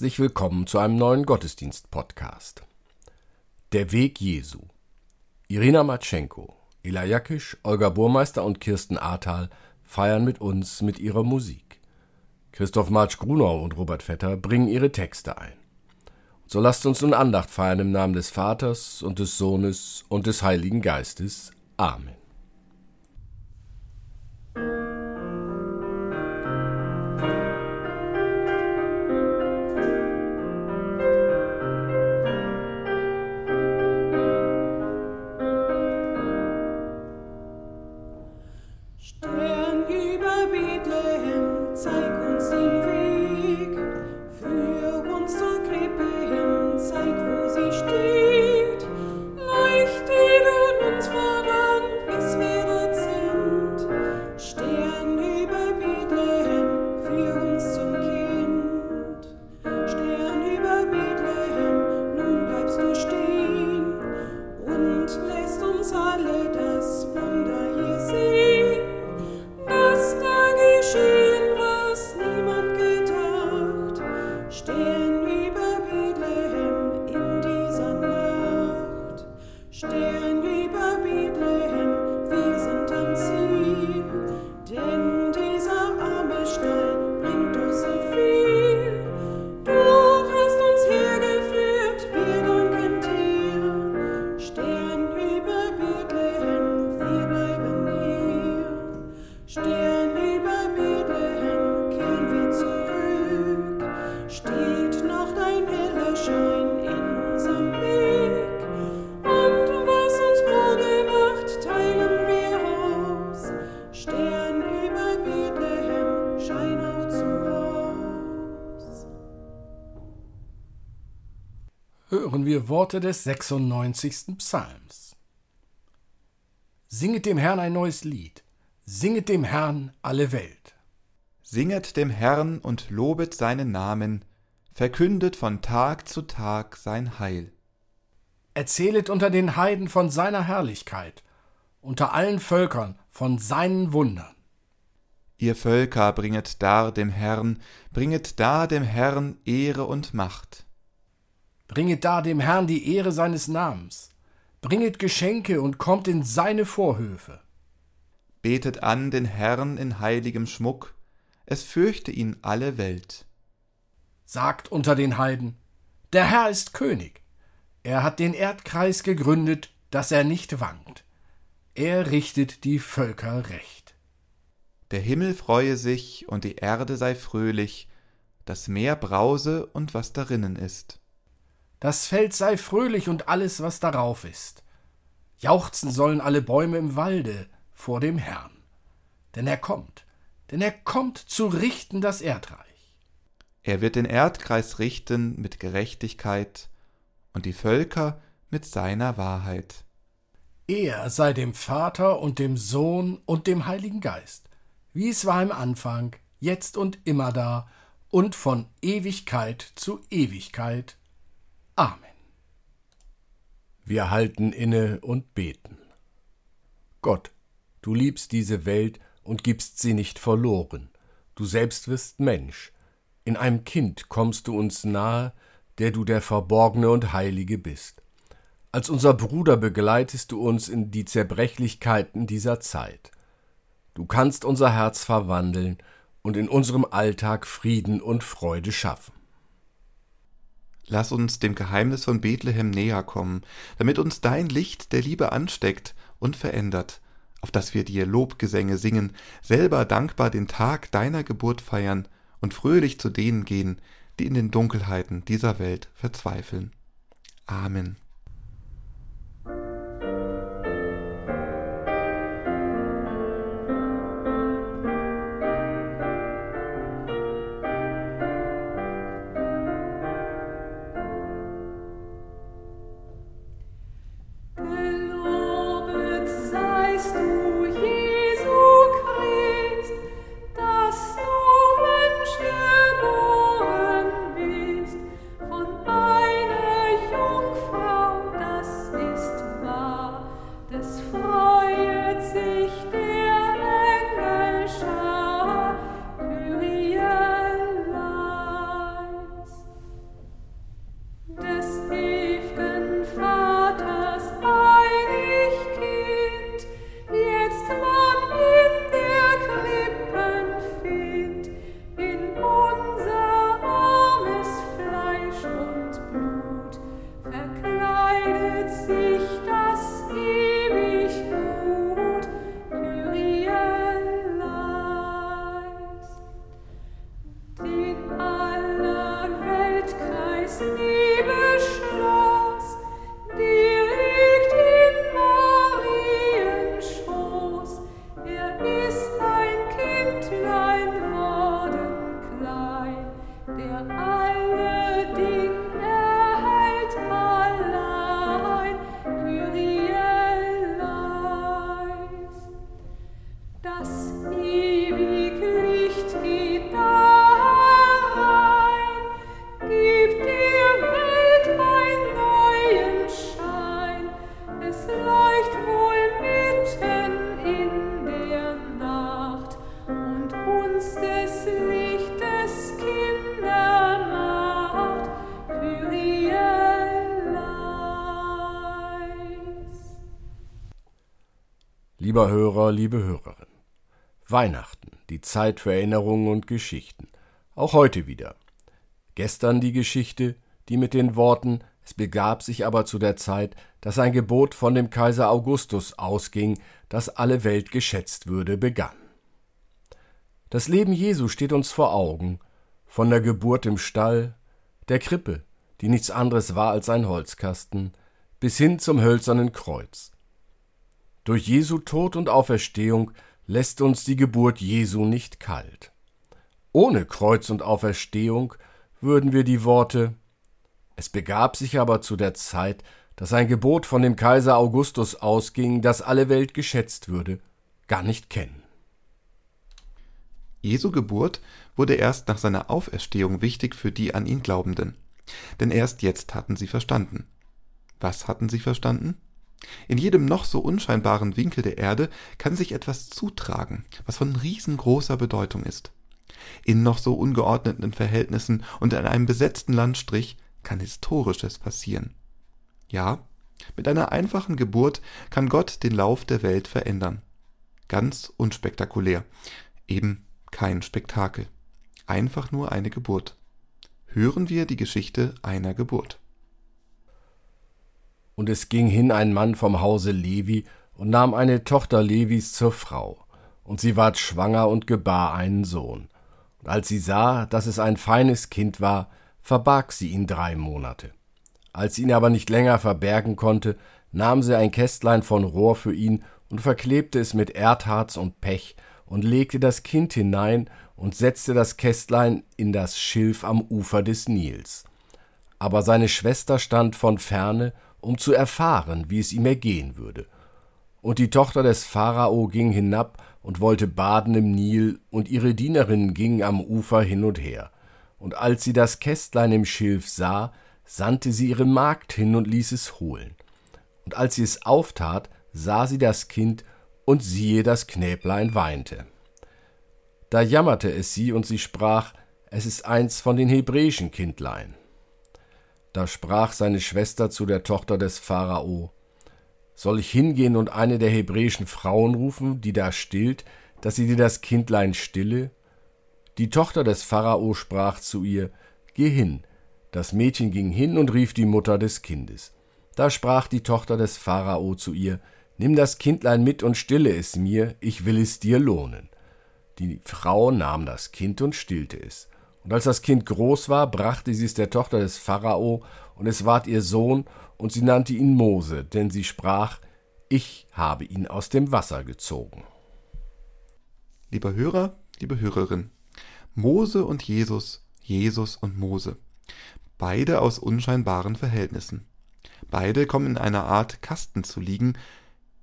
Herzlich willkommen zu einem neuen Gottesdienst-Podcast. Der Weg Jesu. Irina Matschenko, Ila Jakisch, Olga Burmeister und Kirsten Ahrtal feiern mit uns mit ihrer Musik. Christoph Marsch Grunau und Robert Vetter bringen ihre Texte ein. So lasst uns nun Andacht feiern im Namen des Vaters und des Sohnes und des Heiligen Geistes. Amen. Worte des 96. Psalms. Singet dem Herrn ein neues Lied, singet dem Herrn alle Welt. Singet dem Herrn und lobet seinen Namen, verkündet von Tag zu Tag sein Heil. Erzählet unter den Heiden von seiner Herrlichkeit, unter allen Völkern von seinen Wundern. Ihr Völker bringet dar dem Herrn, bringet dar dem Herrn Ehre und Macht. Bringet da dem Herrn die Ehre seines Namens. Bringet Geschenke und kommt in seine Vorhöfe. Betet an den Herrn in heiligem Schmuck, es fürchte ihn alle Welt. Sagt unter den Heiden, der Herr ist König. Er hat den Erdkreis gegründet, dass er nicht wankt. Er richtet die Völker recht. Der Himmel freue sich und die Erde sei fröhlich, das Meer brause und was darinnen ist. Das Feld sei fröhlich und alles, was darauf ist. Jauchzen sollen alle Bäume im Walde vor dem Herrn. Denn er kommt, denn er kommt zu richten das Erdreich. Er wird den Erdkreis richten mit Gerechtigkeit und die Völker mit seiner Wahrheit. Er sei dem Vater und dem Sohn und dem Heiligen Geist, wie es war im Anfang, jetzt und immer da und von Ewigkeit zu Ewigkeit. Amen. Wir halten inne und beten. Gott, du liebst diese Welt und gibst sie nicht verloren. Du selbst wirst Mensch. In einem Kind kommst du uns nahe, der du der Verborgene und Heilige bist. Als unser Bruder begleitest du uns in die Zerbrechlichkeiten dieser Zeit. Du kannst unser Herz verwandeln und in unserem Alltag Frieden und Freude schaffen. Lass uns dem Geheimnis von Bethlehem näher kommen, damit uns dein Licht der Liebe ansteckt und verändert, auf dass wir dir Lobgesänge singen, selber dankbar den Tag deiner Geburt feiern und fröhlich zu denen gehen, die in den Dunkelheiten dieser Welt verzweifeln. Amen. Lieber Hörer, liebe Hörerin, Weihnachten, die Zeit für Erinnerungen und Geschichten, auch heute wieder. Gestern die Geschichte, die mit den Worten Es begab sich aber zu der Zeit, dass ein Gebot von dem Kaiser Augustus ausging, dass alle Welt geschätzt würde, begann. Das Leben Jesu steht uns vor Augen, von der Geburt im Stall, der Krippe, die nichts anderes war als ein Holzkasten, bis hin zum hölzernen Kreuz. Durch Jesu Tod und Auferstehung lässt uns die Geburt Jesu nicht kalt. Ohne Kreuz und Auferstehung würden wir die Worte Es begab sich aber zu der Zeit, dass ein Gebot von dem Kaiser Augustus ausging, dass alle Welt geschätzt würde, gar nicht kennen. Jesu Geburt wurde erst nach seiner Auferstehung wichtig für die an ihn Glaubenden. Denn erst jetzt hatten sie verstanden. Was hatten sie verstanden? In jedem noch so unscheinbaren Winkel der Erde kann sich etwas zutragen, was von riesengroßer Bedeutung ist. In noch so ungeordneten Verhältnissen und in einem besetzten Landstrich kann Historisches passieren. Ja, mit einer einfachen Geburt kann Gott den Lauf der Welt verändern. Ganz unspektakulär. Eben kein Spektakel. Einfach nur eine Geburt. Hören wir die Geschichte einer Geburt. Und es ging hin ein Mann vom Hause Levi und nahm eine Tochter Levis zur Frau. Und sie ward schwanger und gebar einen Sohn. Und als sie sah, dass es ein feines Kind war, verbarg sie ihn drei Monate. Als sie ihn aber nicht länger verbergen konnte, nahm sie ein Kästlein von Rohr für ihn und verklebte es mit Erdharz und Pech und legte das Kind hinein und setzte das Kästlein in das Schilf am Ufer des Nils. Aber seine Schwester stand von ferne um zu erfahren, wie es ihm ergehen würde. Und die Tochter des Pharao ging hinab und wollte baden im Nil, und ihre Dienerinnen gingen am Ufer hin und her. Und als sie das Kästlein im Schilf sah, sandte sie ihre Magd hin und ließ es holen. Und als sie es auftat, sah sie das Kind, und siehe, das Knäblein weinte. Da jammerte es sie, und sie sprach, es ist eins von den hebräischen Kindlein. Da sprach seine Schwester zu der Tochter des Pharao, Soll ich hingehen und eine der hebräischen Frauen rufen, die da stillt, dass sie dir das Kindlein stille? Die Tochter des Pharao sprach zu ihr, Geh hin. Das Mädchen ging hin und rief die Mutter des Kindes. Da sprach die Tochter des Pharao zu ihr, Nimm das Kindlein mit und stille es mir, ich will es dir lohnen. Die Frau nahm das Kind und stillte es. Und als das Kind groß war, brachte sie es der Tochter des Pharao, und es ward ihr Sohn, und sie nannte ihn Mose, denn sie sprach, ich habe ihn aus dem Wasser gezogen. Lieber Hörer, liebe Hörerin, Mose und Jesus, Jesus und Mose. Beide aus unscheinbaren Verhältnissen. Beide kommen in einer Art Kasten zu liegen.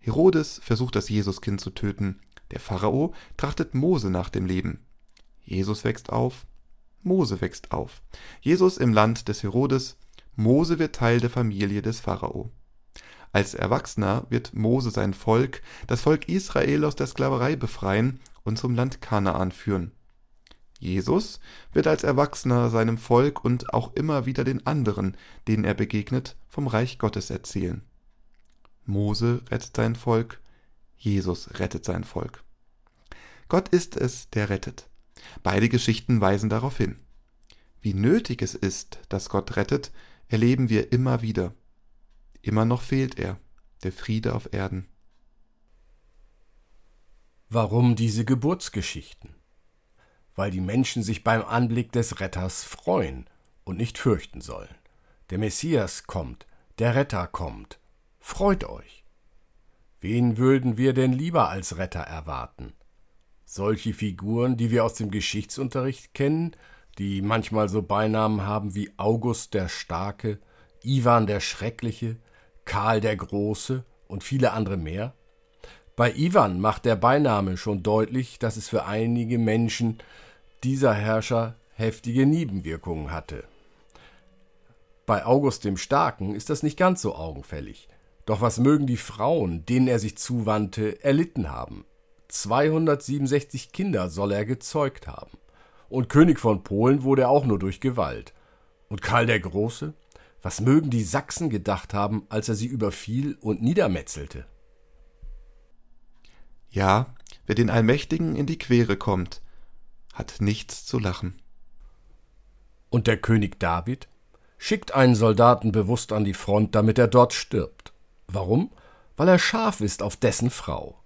Herodes versucht das Jesuskind zu töten. Der Pharao trachtet Mose nach dem Leben. Jesus wächst auf, Mose wächst auf. Jesus im Land des Herodes. Mose wird Teil der Familie des Pharao. Als Erwachsener wird Mose sein Volk, das Volk Israel aus der Sklaverei befreien und zum Land Kanaan führen. Jesus wird als Erwachsener seinem Volk und auch immer wieder den anderen, denen er begegnet, vom Reich Gottes erzählen. Mose rettet sein Volk, Jesus rettet sein Volk. Gott ist es, der rettet. Beide Geschichten weisen darauf hin. Wie nötig es ist, dass Gott rettet, erleben wir immer wieder. Immer noch fehlt er, der Friede auf Erden. Warum diese Geburtsgeschichten? Weil die Menschen sich beim Anblick des Retters freuen und nicht fürchten sollen. Der Messias kommt, der Retter kommt. Freut euch. Wen würden wir denn lieber als Retter erwarten? Solche Figuren, die wir aus dem Geschichtsunterricht kennen, die manchmal so Beinamen haben wie August der Starke, Ivan der Schreckliche, Karl der Große und viele andere mehr? Bei Ivan macht der Beiname schon deutlich, dass es für einige Menschen dieser Herrscher heftige Nebenwirkungen hatte. Bei August dem Starken ist das nicht ganz so augenfällig. Doch was mögen die Frauen, denen er sich zuwandte, erlitten haben? 267 Kinder soll er gezeugt haben. Und König von Polen wurde er auch nur durch Gewalt. Und Karl der Große? Was mögen die Sachsen gedacht haben, als er sie überfiel und niedermetzelte? Ja, wer den Allmächtigen in die Quere kommt, hat nichts zu lachen. Und der König David schickt einen Soldaten bewusst an die Front, damit er dort stirbt. Warum? Weil er scharf ist auf dessen Frau.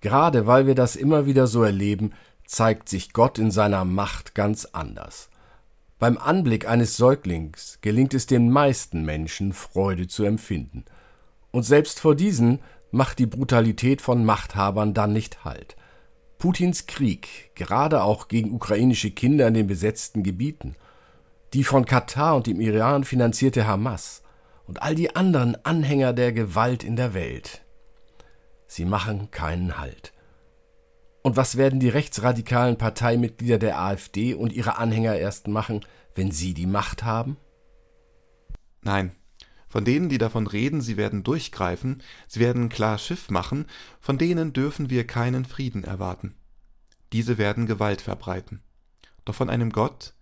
Gerade weil wir das immer wieder so erleben, zeigt sich Gott in seiner Macht ganz anders. Beim Anblick eines Säuglings gelingt es den meisten Menschen, Freude zu empfinden. Und selbst vor diesen macht die Brutalität von Machthabern dann nicht Halt. Putins Krieg, gerade auch gegen ukrainische Kinder in den besetzten Gebieten, die von Katar und dem Iran finanzierte Hamas und all die anderen Anhänger der Gewalt in der Welt. Sie machen keinen Halt. Und was werden die rechtsradikalen Parteimitglieder der AfD und ihre Anhänger erst machen, wenn sie die Macht haben? Nein, von denen, die davon reden, sie werden durchgreifen, sie werden klar Schiff machen, von denen dürfen wir keinen Frieden erwarten. Diese werden Gewalt verbreiten. Doch von einem Gott,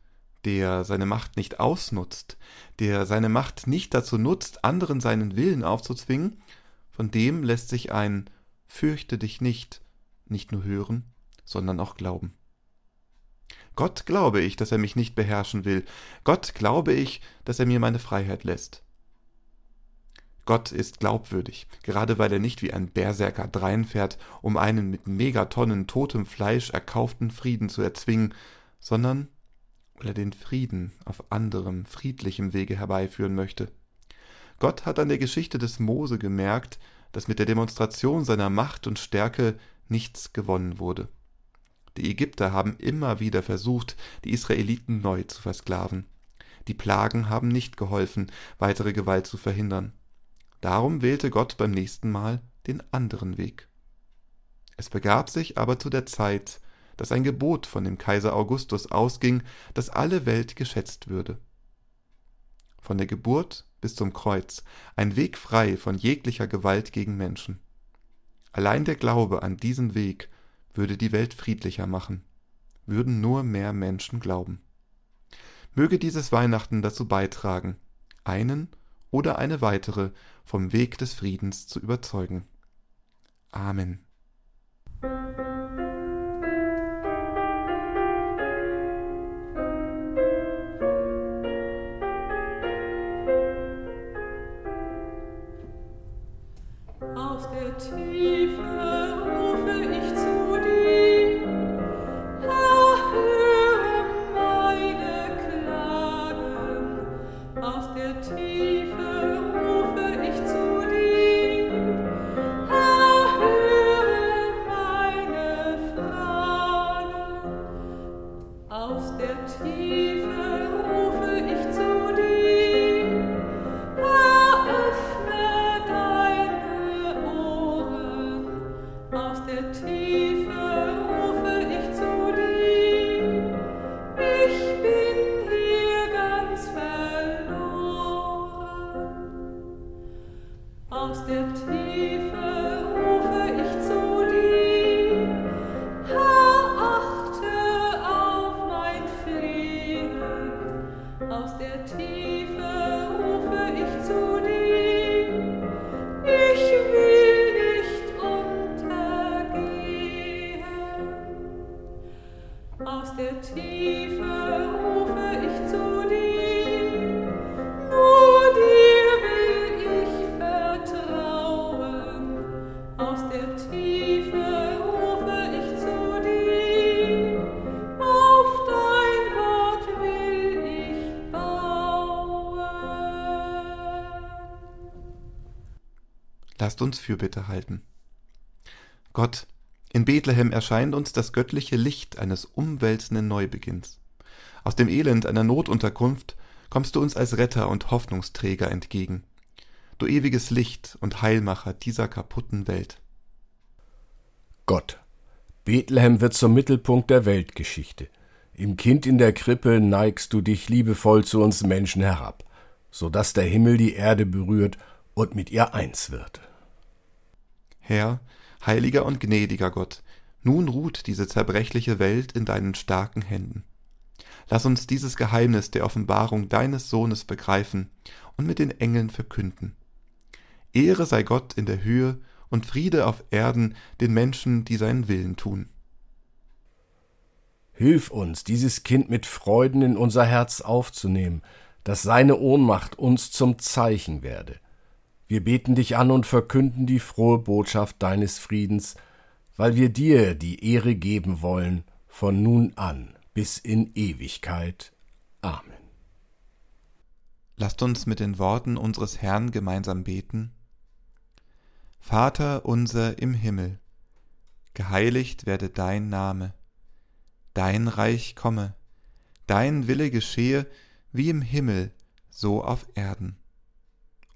der seine Macht nicht ausnutzt, der seine Macht nicht dazu nutzt, anderen seinen Willen aufzuzwingen, von dem lässt sich ein Fürchte dich nicht nicht nur hören, sondern auch glauben. Gott glaube ich, dass er mich nicht beherrschen will. Gott glaube ich, dass er mir meine Freiheit lässt. Gott ist glaubwürdig, gerade weil er nicht wie ein Berserker dreinfährt, um einen mit Megatonnen totem Fleisch erkauften Frieden zu erzwingen, sondern weil er den Frieden auf anderem, friedlichem Wege herbeiführen möchte. Gott hat an der Geschichte des Mose gemerkt, dass mit der Demonstration seiner Macht und Stärke nichts gewonnen wurde. Die Ägypter haben immer wieder versucht, die Israeliten neu zu versklaven. Die Plagen haben nicht geholfen, weitere Gewalt zu verhindern. Darum wählte Gott beim nächsten Mal den anderen Weg. Es begab sich aber zu der Zeit, dass ein Gebot von dem Kaiser Augustus ausging, dass alle Welt geschätzt würde. Von der Geburt bis zum Kreuz, ein Weg frei von jeglicher Gewalt gegen Menschen. Allein der Glaube an diesen Weg würde die Welt friedlicher machen, würden nur mehr Menschen glauben. Möge dieses Weihnachten dazu beitragen, einen oder eine weitere vom Weg des Friedens zu überzeugen. Amen. Lasst uns Fürbitte halten. Gott, in Bethlehem erscheint uns das göttliche Licht eines umwälzenden Neubeginns. Aus dem Elend einer Notunterkunft kommst du uns als Retter und Hoffnungsträger entgegen. Du ewiges Licht und Heilmacher dieser kaputten Welt. Gott, Bethlehem wird zum Mittelpunkt der Weltgeschichte. Im Kind in der Krippe neigst du dich liebevoll zu uns Menschen herab, so dass der Himmel die Erde berührt und mit ihr eins wird. Herr, heiliger und gnädiger Gott, nun ruht diese zerbrechliche Welt in deinen starken Händen. Lass uns dieses Geheimnis der Offenbarung deines Sohnes begreifen und mit den Engeln verkünden. Ehre sei Gott in der Höhe und Friede auf Erden den Menschen, die seinen Willen tun. Hilf uns, dieses Kind mit Freuden in unser Herz aufzunehmen, dass seine Ohnmacht uns zum Zeichen werde. Wir beten dich an und verkünden die frohe Botschaft deines Friedens, weil wir dir die Ehre geben wollen, von nun an bis in Ewigkeit. Amen. Lasst uns mit den Worten unseres Herrn gemeinsam beten. Vater unser im Himmel, geheiligt werde dein Name, dein Reich komme, dein Wille geschehe wie im Himmel, so auf Erden.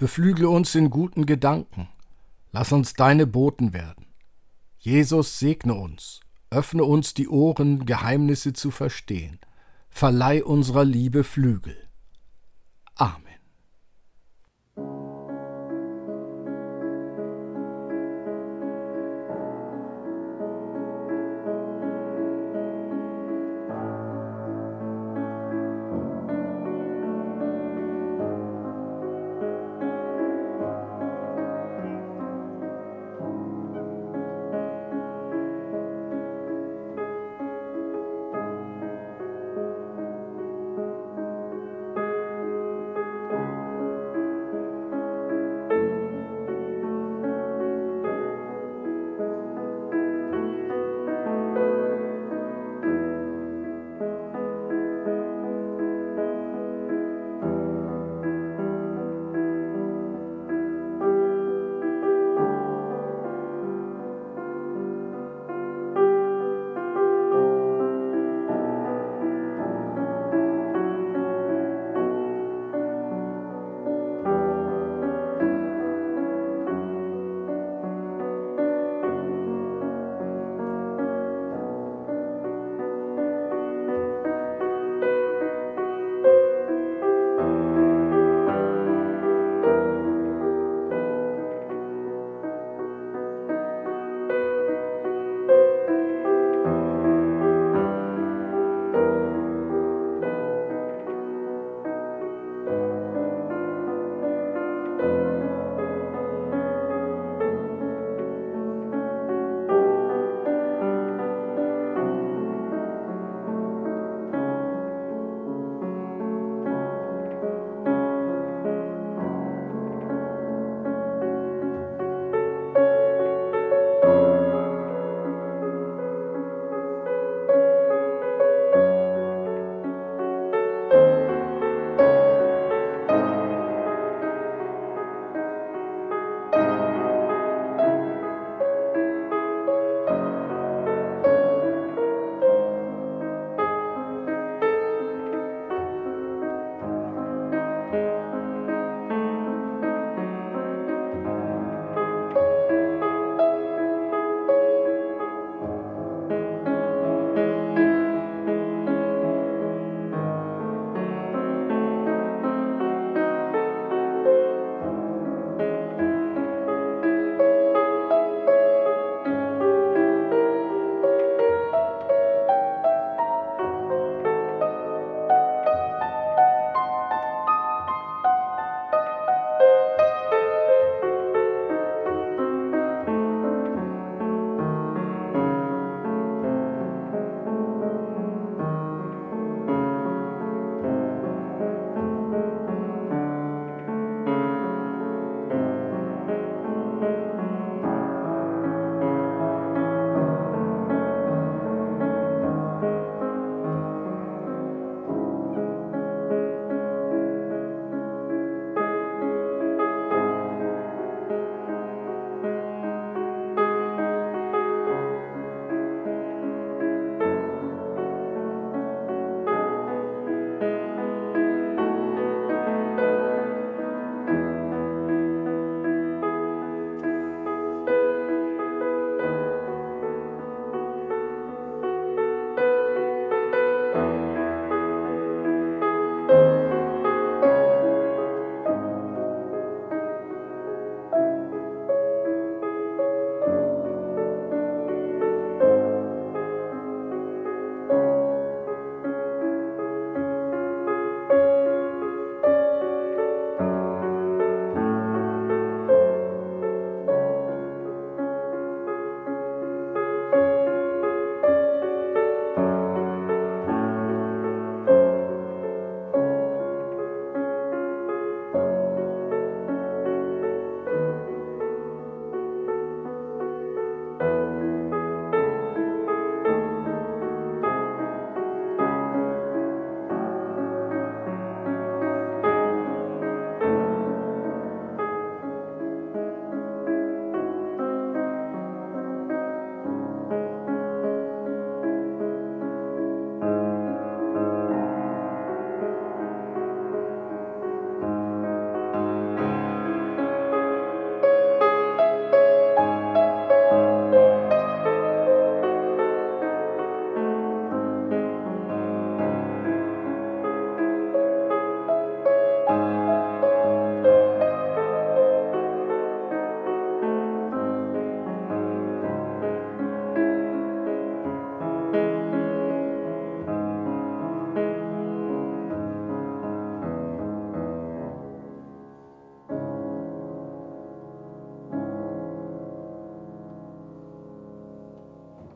beflügle uns in guten Gedanken, lass uns deine Boten werden. Jesus segne uns, öffne uns die Ohren, Geheimnisse zu verstehen, verleih unserer Liebe Flügel.